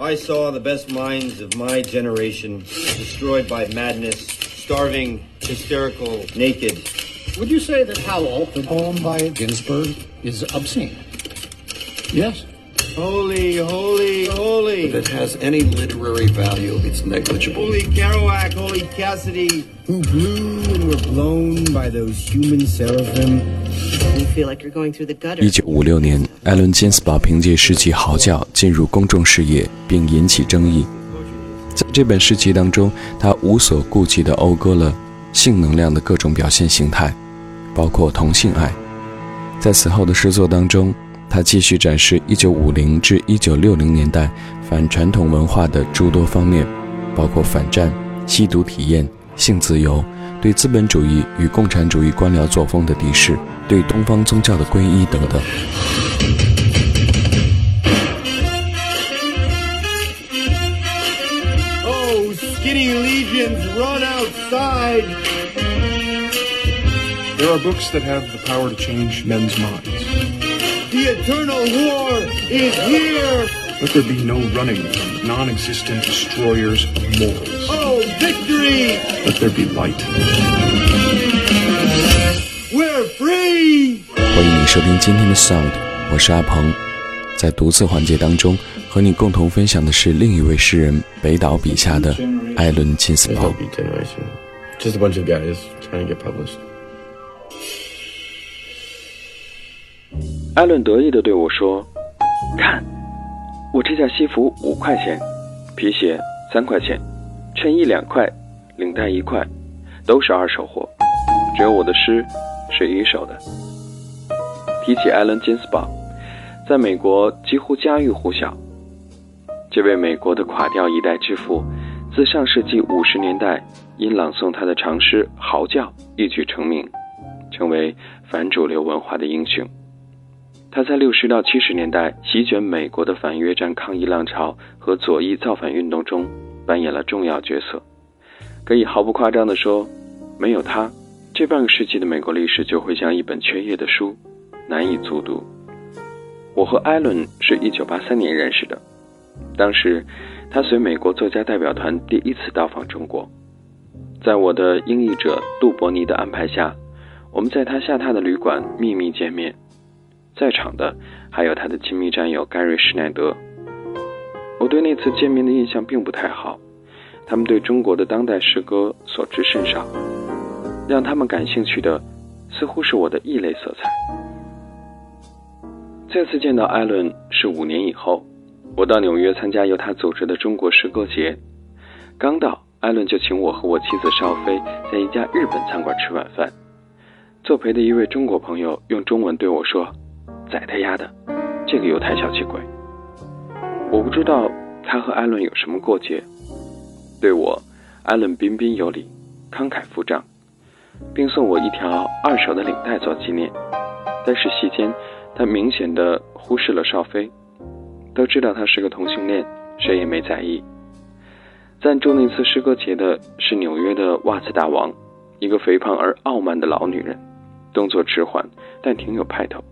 I saw the best minds of my generation destroyed by madness, starving, hysterical, naked. Would you say that Howl, the poem by Ginsberg, is obscene? Yes. Holy, holy, holy. If it has any literary value, it's negligible. Holy Kerouac, holy Cassidy. Who blew and were blown by those human seraphim. 一九五六年，艾伦·金斯堡凭借诗集《嚎叫》进入公众视野，并引起争议。在这本诗集当中，他无所顾忌地讴歌了性能量的各种表现形态，包括同性爱。在此后的诗作当中，他继续展示1950至1960年代反传统文化的诸多方面，包括反战、吸毒体验、性自由、对资本主义与共产主义官僚作风的敌视、对东方宗教的皈依等等。Oh, skinny legions, run outside! There are books that have the power to change men's minds. The eternal war is here! Let there be no running from non existent destroyers of morals. A baby light. We're free. 欢迎你收听今天的 Sound，我是阿鹏。在独自环节当中，和你共同分享的是另一位诗人北岛笔下的艾伦·金斯堡。Just a bunch of guys trying to get published. 艾伦得意地对我说：“看，我这件西服五块钱，皮鞋三块钱，衬衣两块，领带一块，都是二手货，只有我的诗是一手的。”提起艾伦·金斯堡，在美国几乎家喻户晓。这位美国的垮掉一代之父，自上世纪五十年代因朗诵他的长诗《嚎叫》一举成名，成为反主流文化的英雄。他在六十到七十年代席卷美国的反越战抗议浪潮和左翼造反运动中扮演了重要角色。可以毫不夸张地说，没有他，这半个世纪的美国历史就会像一本缺页的书，难以卒读。我和艾伦是一九八三年认识的，当时他随美国作家代表团第一次到访中国，在我的英译者杜伯尼的安排下，我们在他下榻的旅馆秘密见面。在场的还有他的亲密战友盖瑞·施耐德。我对那次见面的印象并不太好，他们对中国的当代诗歌所知甚少，让他们感兴趣的似乎是我的异类色彩。再次见到艾伦是五年以后，我到纽约参加由他组织的中国诗歌节，刚到，艾伦就请我和我妻子邵飞在一家日本餐馆吃晚饭。作陪的一位中国朋友用中文对我说。宰他丫的！这个犹太小气鬼！我不知道他和艾伦有什么过节。对我，艾伦彬彬有礼，慷慨付账，并送我一条二手的领带做纪念。但是席间，他明显的忽视了邵飞。都知道他是个同性恋，谁也没在意。赞助那次诗歌节的是纽约的袜子大王，一个肥胖而傲慢的老女人，动作迟缓，但挺有派头。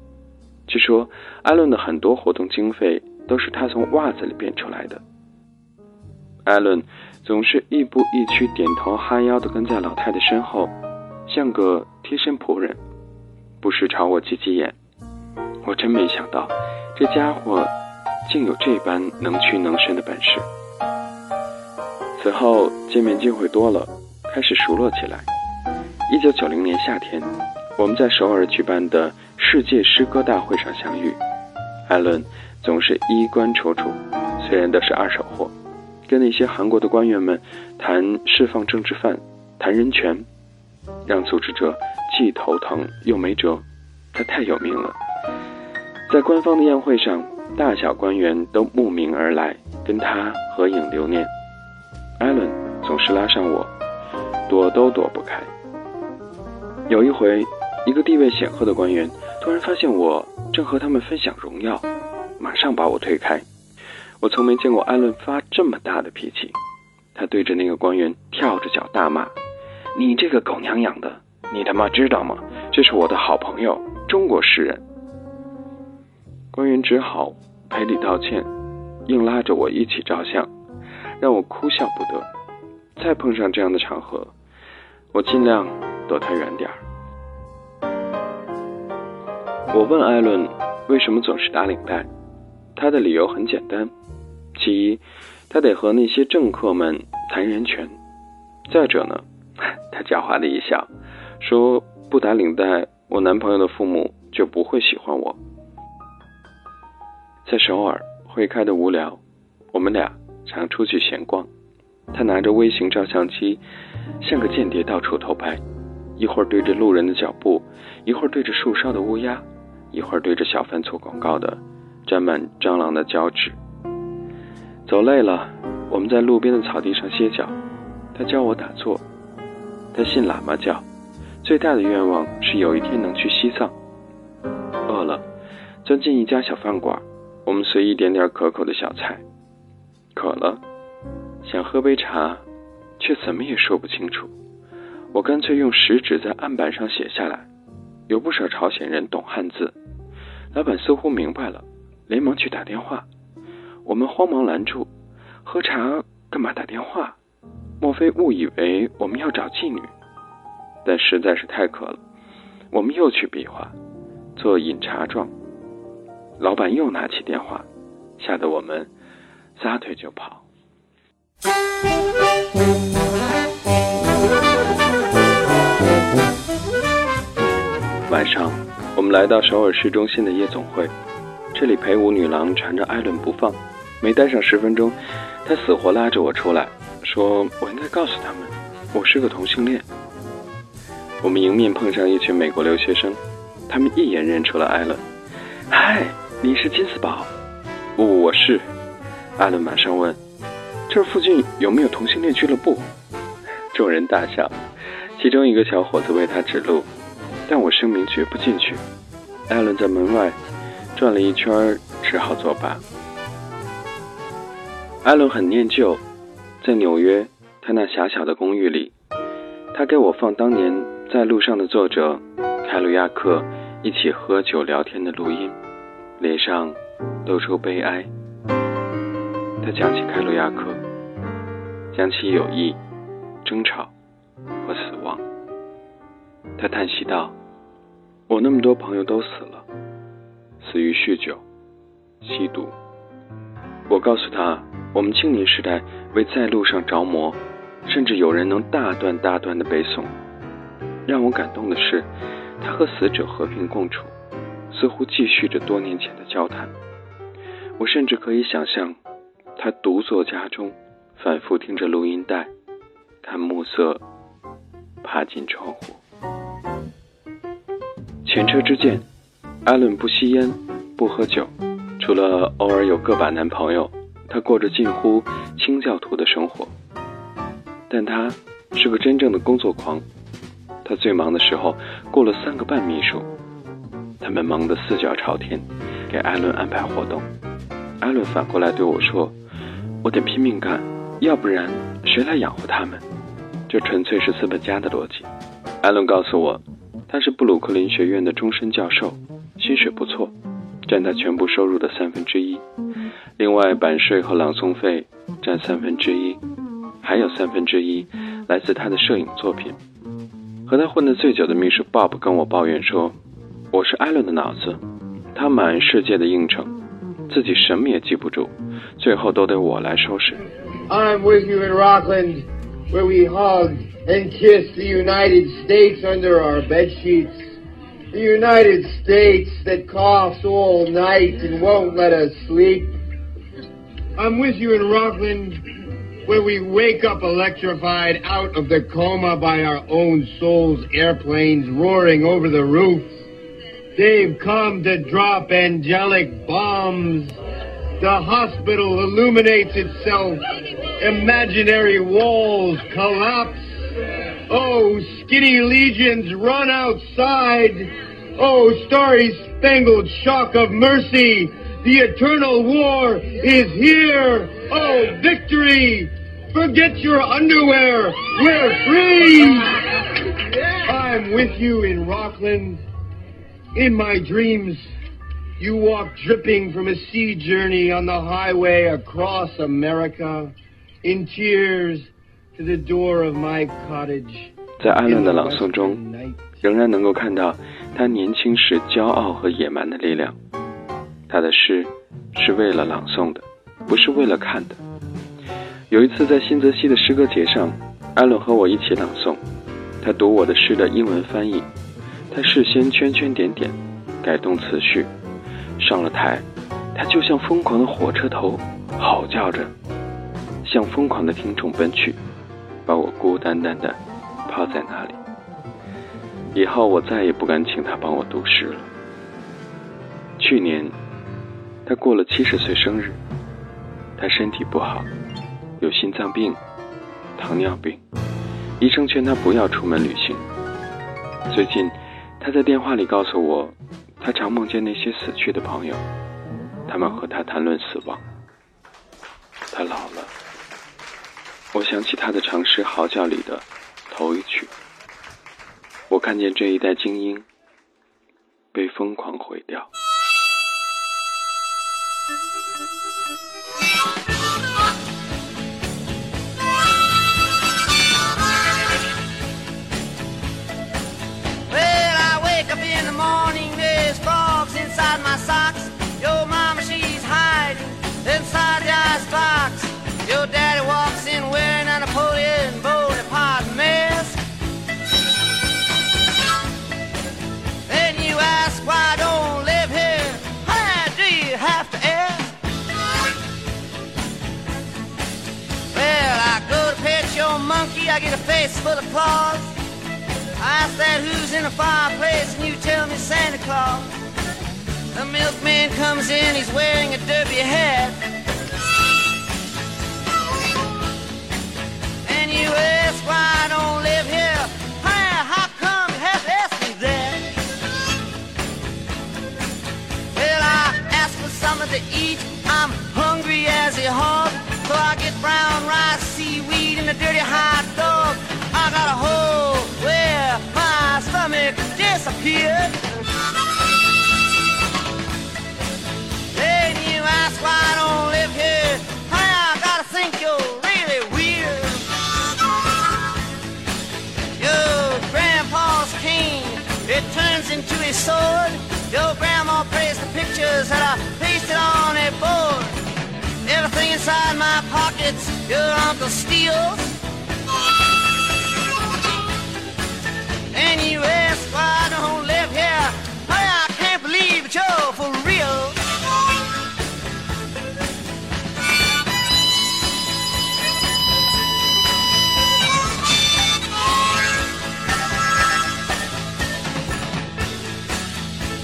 据说，艾伦的很多活动经费都是他从袜子里变出来的。艾伦总是亦步亦趋、点头哈腰的跟在老太太身后，像个贴身仆人，不时朝我挤挤眼。我真没想到，这家伙竟有这般能屈能伸的本事。此后见面机会多了，开始熟络起来。一九九零年夏天，我们在首尔举办的世界诗歌大会上相遇，艾伦总是衣冠楚楚，虽然都是二手货，跟那些韩国的官员们谈释放政治犯、谈人权，让组织者既头疼又没辙。他太有名了，在官方的宴会上，大小官员都慕名而来跟他合影留念。艾伦总是拉上我，躲都躲不开。有一回，一个地位显赫的官员突然发现我正和他们分享荣耀，马上把我推开。我从没见过艾伦发这么大的脾气，他对着那个官员跳着脚大骂：“你这个狗娘养的，你他妈知道吗？这是我的好朋友，中国诗人。”官员只好赔礼道歉，硬拉着我一起照相，让我哭笑不得。再碰上这样的场合，我尽量躲他远点儿。我问艾伦为什么总是打领带，他的理由很简单：其一，他得和那些政客们谈人权；再者呢，他狡猾的一笑，说不打领带，我男朋友的父母就不会喜欢我。在首尔会开的无聊，我们俩常出去闲逛。他拿着微型照相机，像个间谍到处偷拍，一会儿对着路人的脚步，一会儿对着树梢的乌鸦，一会儿对着小贩做广告的沾满蟑螂的脚趾。走累了，我们在路边的草地上歇脚。他教我打坐。他信喇嘛教，最大的愿望是有一天能去西藏。饿了，钻进一家小饭馆。我们随意点点可口的小菜，渴了，想喝杯茶，却怎么也说不清楚。我干脆用食指在案板上写下来。有不少朝鲜人懂汉字，老板似乎明白了，连忙去打电话。我们慌忙拦住，喝茶干嘛打电话？莫非误以为我们要找妓女？但实在是太渴了，我们又去比划，做饮茶状。老板又拿起电话，吓得我们撒腿就跑。晚上，我们来到首尔市中心的夜总会，这里陪舞女郎缠着艾伦不放，没待上十分钟，他死活拉着我出来，说我应该告诉他们，我是个同性恋。我们迎面碰上一群美国留学生，他们一眼认出了艾伦，嗨。你是金斯堡？不，我是。艾伦马上问：“这附近有没有同性恋俱乐部？”众人大笑，其中一个小伙子为他指路，但我声明绝不进去。艾伦在门外转了一圈，只好作罢。艾伦很念旧，在纽约他那狭小的公寓里，他给我放当年在路上的作者凯鲁亚克一起喝酒聊天的录音。脸上露出悲哀。他讲起凯鲁亚克，讲起友谊、争吵和死亡。他叹息道：“我那么多朋友都死了，死于酗酒、吸毒。”我告诉他，我们青年时代为在路上着魔，甚至有人能大段大段的背诵。让我感动的是，他和死者和平共处。似乎继续着多年前的交谈，我甚至可以想象，他独坐家中，反复听着录音带，看暮色爬进窗户。前车之鉴，艾伦不吸烟，不喝酒，除了偶尔有个把男朋友，他过着近乎清教徒的生活。但他是个真正的工作狂，他最忙的时候雇了三个半秘书。他们忙得四脚朝天，给艾伦安排活动。艾伦反过来对我说：“我得拼命干，要不然谁来养活他们？”这纯粹是资本家的逻辑。艾伦告诉我，他是布鲁克林学院的终身教授，薪水不错，占他全部收入的三分之一。另外，版税和朗诵费占三分之一，还有三分之一来自他的摄影作品。和他混得最久的秘书 Bob 跟我抱怨说。我是艾伦的脑子，他满世界的应承，自己什么也记不住，最后都得我来收拾。I'm with you in Rockland, where we hug and kiss the United States under our bed sheets. The United States that coughs all night and won't let us sleep. I'm with you in Rockland, where we wake up electrified out of the coma by our own souls' airplanes roaring over the roofs. They've come to drop angelic bombs. The hospital illuminates itself. Imaginary walls collapse. Oh, skinny legions run outside. Oh, starry spangled shock of mercy. The eternal war is here. Oh, victory. Forget your underwear. We're free. I'm with you in Rockland. In my dreams, You walk dripping from a sea journey on the highway across America, in tears to the door of my cottage. 在艾伦的朗诵中，仍然能够看到他年轻时骄傲和野蛮的力量。他的诗是为了朗诵的，不是为了看的。有一次在新泽西的诗歌节上，艾伦和我一起朗诵，他读我的诗的英文翻译，他事先圈圈点点，改动词序。上了台，他就像疯狂的火车头，嚎叫着，向疯狂的听众奔去，把我孤单单的抛在那里。以后我再也不敢请他帮我读诗了。去年，他过了七十岁生日，他身体不好，有心脏病、糖尿病，医生劝他不要出门旅行。最近，他在电话里告诉我。他常梦见那些死去的朋友，他们和他谈论死亡。他老了，我想起他的长诗《嚎叫》里的头一曲。我看见这一代精英被疯狂毁掉。I get a face full of claws. I ask that who's in the fireplace, and you tell me Santa Claus. The milkman comes in, he's wearing a derby hat. And you ask why I don't Then you ask why I don't live here. I gotta think you're really weird. Your grandpa's cane, it turns into sword. Your grandma the pictures I pasted on a board. Everything inside my pockets, your uncle steals. I don't live here. I can't believe you're for real.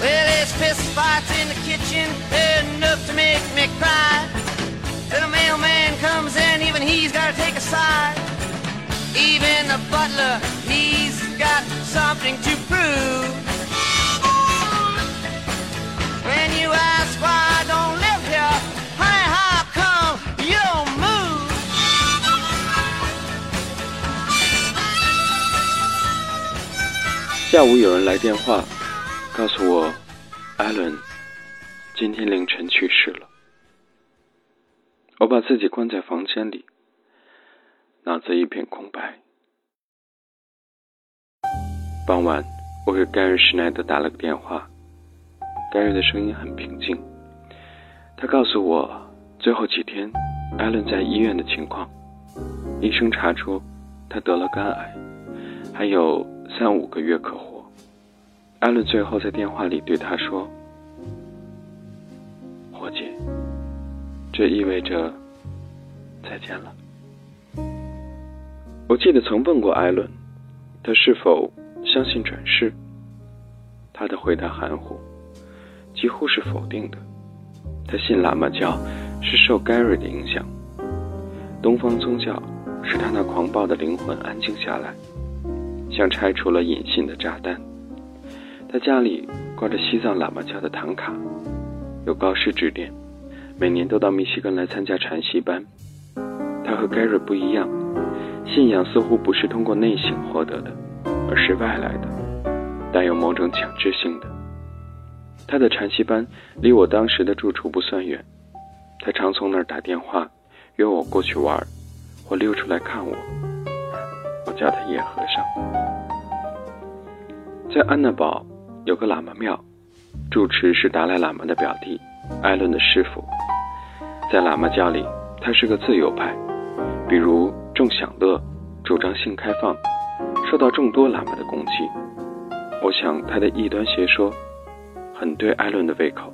Well, there's in the kitchen, enough to make me cry. Then a mailman comes in, even he's gotta take a side. Even the butler, got something to prove. When you ask why I don't live here, honey, how come you don't move? 下午有人来电话，告诉我，艾伦今天凌晨去世了。我把自己关在房间里，脑子一片空白。傍晚，我给盖瑞·施奈德打了个电话，盖瑞的声音很平静。他告诉我，最后几天艾伦在医院的情况。医生查出他得了肝癌，还有三五个月可活。艾伦最后在电话里对他说：“伙计。”这意味着再见了。我记得曾问过艾伦，他是否相信转世。他的回答含糊，几乎是否定的。他信喇嘛教是受盖瑞的影响，东方宗教使他那狂暴的灵魂安静下来，像拆除了隐性的炸弹。他家里挂着西藏喇嘛教的唐卡，有高师指点。每年都到密西根来参加禅习班。他和盖瑞不一样，信仰似乎不是通过内省获得的，而是外来的，带有某种强制性的。他的禅习班离我当时的住处不算远，他常从那儿打电话约我过去玩，或溜出来看我。我叫他野和尚。在安娜堡有个喇嘛庙，住持是达赖喇嘛的表弟，艾伦的师傅。在喇嘛教里，他是个自由派，比如重享乐，主张性开放，受到众多喇嘛的攻击。我想他的异端邪说很对艾伦的胃口。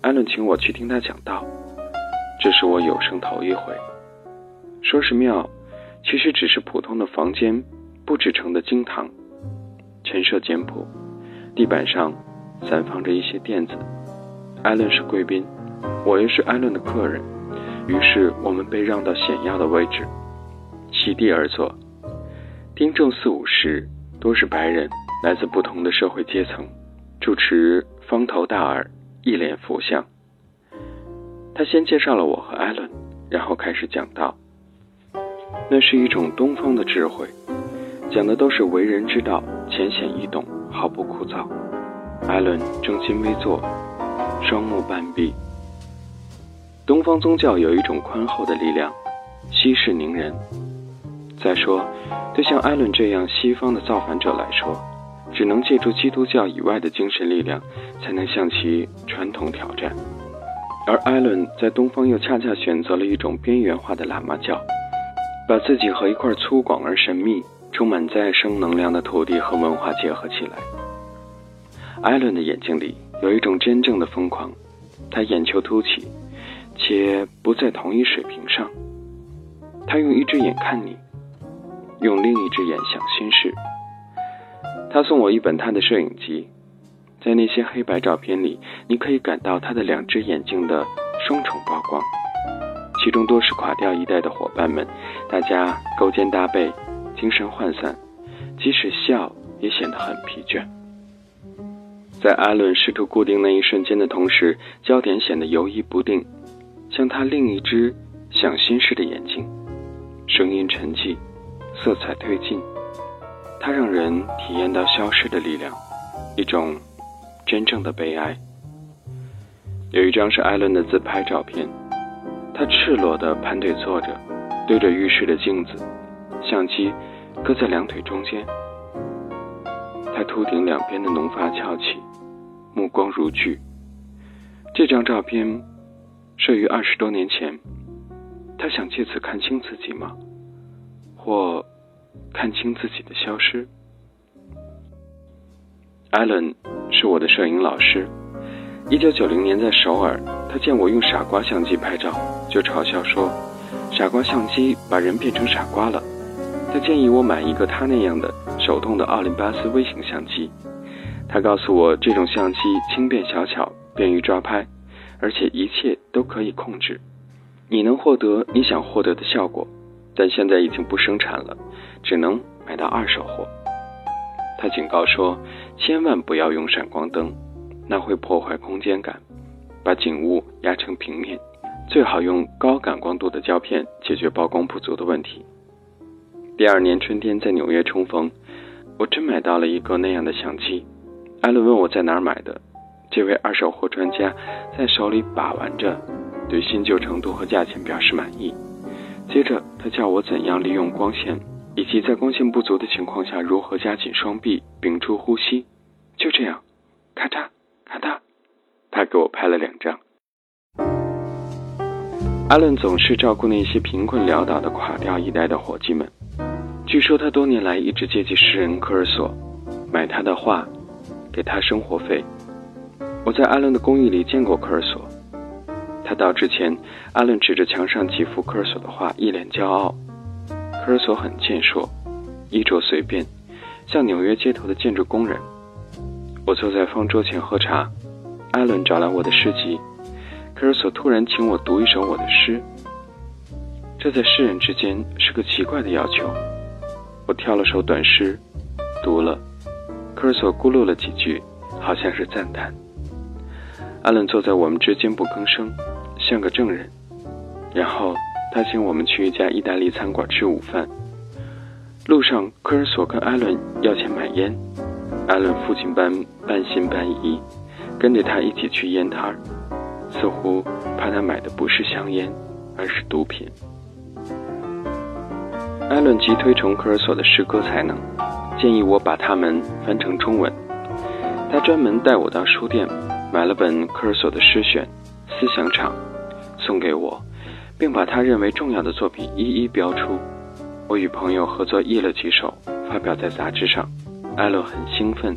艾伦请我去听他讲道，这是我有生头一回。说是庙，其实只是普通的房间布置成的经堂，陈设简朴，地板上散放着一些垫子。艾伦是贵宾。我又是艾伦的客人，于是我们被让到显要的位置，席地而坐。听众四五十，都是白人，来自不同的社会阶层。主持方头大耳，一脸佛相。他先介绍了我和艾伦，然后开始讲道。那是一种东方的智慧，讲的都是为人之道，浅显易懂，毫不枯燥。艾伦正襟危坐，双目半闭。东方宗教有一种宽厚的力量，息事宁人。再说，对像艾伦这样西方的造反者来说，只能借助基督教以外的精神力量，才能向其传统挑战。而艾伦在东方又恰恰选择了一种边缘化的喇嘛教，把自己和一块粗犷而神秘、充满再生能量的土地和文化结合起来。艾伦的眼睛里有一种真正的疯狂，他眼球凸起。且不在同一水平上。他用一只眼看你，用另一只眼想心事。他送我一本他的摄影集，在那些黑白照片里，你可以感到他的两只眼睛的双重曝光。其中多是垮掉一代的伙伴们，大家勾肩搭背，精神涣散，即使笑也显得很疲倦。在阿伦试图固定那一瞬间的同时，焦点显得游移不定。像他另一只想心事的眼睛，声音沉寂，色彩推进，它让人体验到消失的力量，一种真正的悲哀。有一张是艾伦的自拍照片，他赤裸的盘腿坐着，对着浴室的镜子，相机搁在两腿中间，他秃顶两边的浓发翘起，目光如炬。这张照片。摄于二十多年前，他想借此看清自己吗？或看清自己的消失？艾伦是我的摄影老师。一九九零年在首尔，他见我用傻瓜相机拍照，就嘲笑说：“傻瓜相机把人变成傻瓜了。”他建议我买一个他那样的手动的奥林巴斯微型相机。他告诉我，这种相机轻便小巧，便于抓拍。而且一切都可以控制，你能获得你想获得的效果，但现在已经不生产了，只能买到二手货。他警告说，千万不要用闪光灯，那会破坏空间感，把景物压成平面。最好用高感光度的胶片解决曝光不足的问题。第二年春天在纽约重逢，我真买到了一个那样的相机。艾伦问我在哪儿买的。这位二手货专家在手里把玩着，对新旧程度和价钱表示满意。接着，他教我怎样利用光线，以及在光线不足的情况下如何夹紧双臂、屏住呼吸。就这样，咔嚓咔嚓，他给我拍了两张。阿伦总是照顾那些贫困潦倒的垮掉一代的伙计们。据说他多年来一直接济诗人科尔索，买他的画，给他生活费。我在阿伦的公寓里见过科尔索。他到之前，阿伦指着墙上几幅科尔索的画，一脸骄傲。科尔索很健硕，衣着随便，像纽约街头的建筑工人。我坐在方桌前喝茶，阿伦找来我的诗集，科尔索突然请我读一首我的诗。这在诗人之间是个奇怪的要求。我挑了首短诗，读了。科尔索咕噜了几句，好像是赞叹。阿伦坐在我们之间不吭声，像个证人。然后他请我们去一家意大利餐馆吃午饭。路上，科尔索跟艾伦要钱买烟。艾伦父亲般半信半疑，跟着他一起去烟摊儿，似乎怕他买的不是香烟，而是毒品。艾伦极推崇科尔索的诗歌才能，建议我把它们翻成中文。他专门带我到书店买了本科尔索的诗选《思想场》，送给我，并把他认为重要的作品一一标出。我与朋友合作译了几首，发表在杂志上。艾伦很兴奋，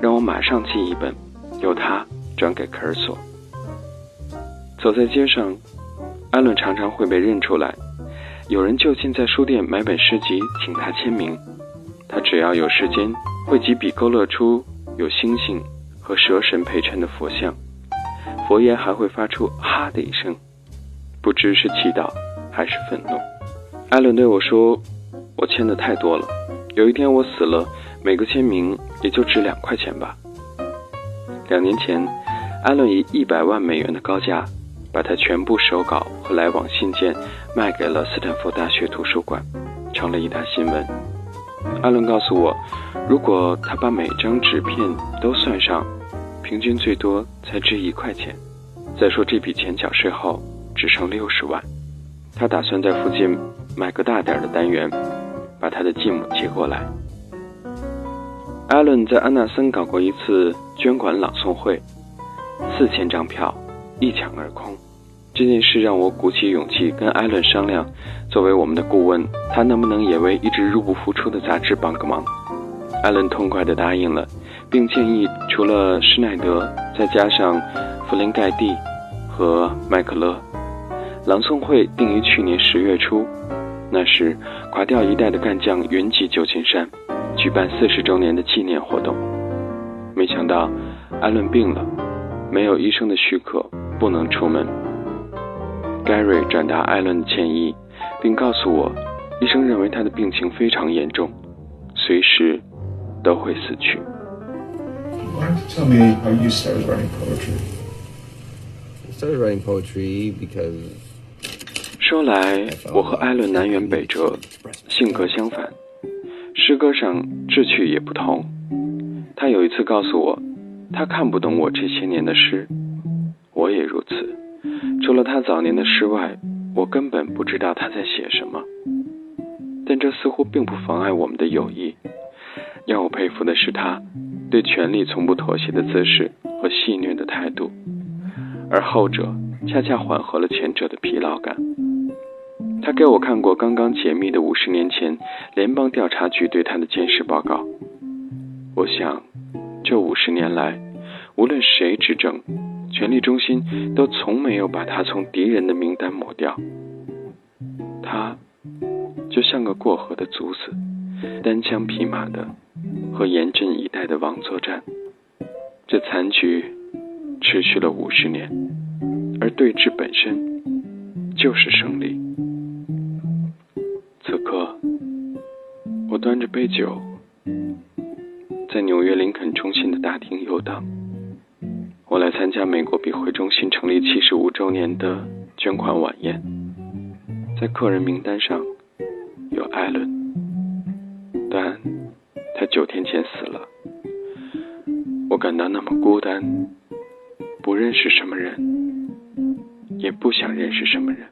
让我马上寄一本，由他转给科尔索。走在街上，艾伦常常会被认出来，有人就近在书店买本诗集，请他签名。他只要有时间，会几笔勾勒出。有星星和蛇神陪衬的佛像，佛爷还会发出“哈”的一声，不知是祈祷还是愤怒。艾伦对我说：“我签的太多了，有一天我死了，每个签名也就值两块钱吧。”两年前，艾伦以一百万美元的高价，把他全部手稿和来往信件卖给了斯坦福大学图书馆，成了一大新闻。艾伦告诉我，如果他把每张纸片都算上，平均最多才值一块钱。再说这笔钱缴税后只剩六十万，他打算在附近买个大点的单元，把他的继母接过来。艾伦在安纳森搞过一次捐款朗诵会，四千张票一抢而空。这件事让我鼓起勇气跟艾伦商量，作为我们的顾问，他能不能也为一直入不敷出的杂志帮个忙？艾伦痛快地答应了，并建议除了施耐德，再加上弗林盖蒂和麦克勒。朗诵会定于去年十月初，那时垮掉一代的干将云集旧金山，举办四十周年的纪念活动。没想到艾伦病了，没有医生的许可，不能出门。Gary 转达艾伦的歉意，并告诉我，医生认为他的病情非常严重，随时都会死去。Why don't you tell me how you started writing poetry? I started writing poetry because 说来，我和艾伦南辕北辙，性格相反，诗歌上志趣也不同。他有一次告诉我，他看不懂我这些年的诗，我也如此。除了他早年的诗外，我根本不知道他在写什么。但这似乎并不妨碍我们的友谊。让我佩服的是他对权力从不妥协的姿势和戏谑的态度，而后者恰恰缓和了前者的疲劳感。他给我看过刚刚解密的五十年前联邦调查局对他的监视报告。我想，这五十年来，无论谁执政。权力中心都从没有把他从敌人的名单抹掉，他就像个过河的卒子，单枪匹马的和严阵以待的王作战。这残局持续了五十年，而对峙本身就是胜利。端着杯酒，在纽约林肯中心的大厅游荡。我来参加美国笔会中心成立七十五周年的捐款晚宴，在客人名单上有艾伦，但他九天前死了。我感到那么孤单，不认识什么人，也不想认识什么人。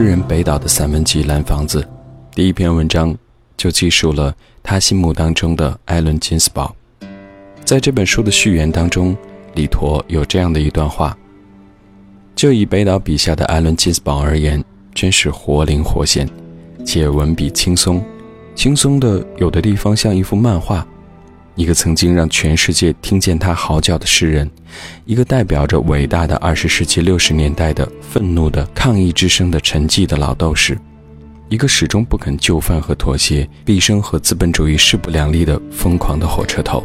诗人北岛的散文集《蓝房子》，第一篇文章就记述了他心目当中的艾伦·金斯堡。在这本书的序言当中，李陀有这样的一段话：就以北岛笔下的艾伦·金斯堡而言，真是活灵活现，且文笔轻松，轻松的有的地方像一幅漫画。一个曾经让全世界听见他嚎叫的诗人，一个代表着伟大的二十世纪六十年代的愤怒的抗议之声的沉寂的老斗士，一个始终不肯就范和妥协，毕生和资本主义势不两立的疯狂的火车头。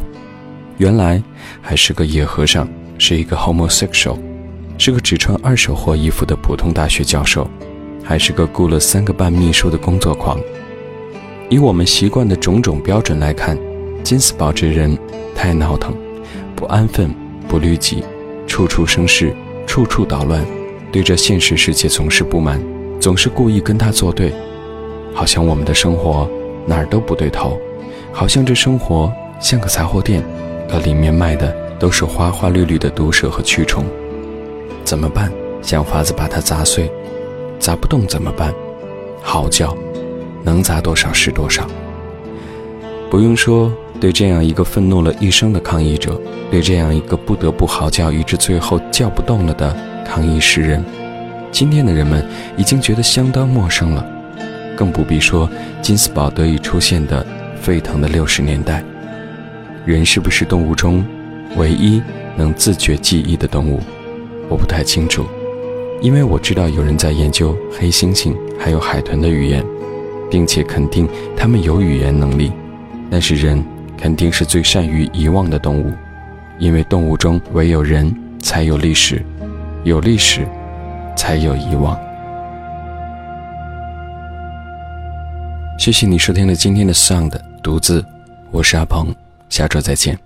原来还是个野和尚，是一个 homosexual，是个只穿二手货衣服的普通大学教授，还是个雇了三个半秘书的工作狂。以我们习惯的种种标准来看。金斯堡这人太闹腾，不安分，不律己，处处生事，处处捣乱，对这现实世界总是不满，总是故意跟他作对，好像我们的生活哪儿都不对头，好像这生活像个杂货店，可里面卖的都是花花绿绿的毒蛇和蛆虫。怎么办？想法子把它砸碎，砸不动怎么办？嚎叫，能砸多少是多少。不用说。对这样一个愤怒了一生的抗议者，对这样一个不得不嚎叫以致最后叫不动了的抗议诗人，今天的人们已经觉得相当陌生了，更不必说金斯堡得以出现的沸腾的六十年代。人是不是动物中唯一能自觉记忆的动物？我不太清楚，因为我知道有人在研究黑猩猩还有海豚的语言，并且肯定他们有语言能力，但是人。肯定是最善于遗忘的动物，因为动物中唯有人才有历史，有历史才有遗忘。谢谢你收听了今天的 Sound 独自，我是阿鹏，下周再见。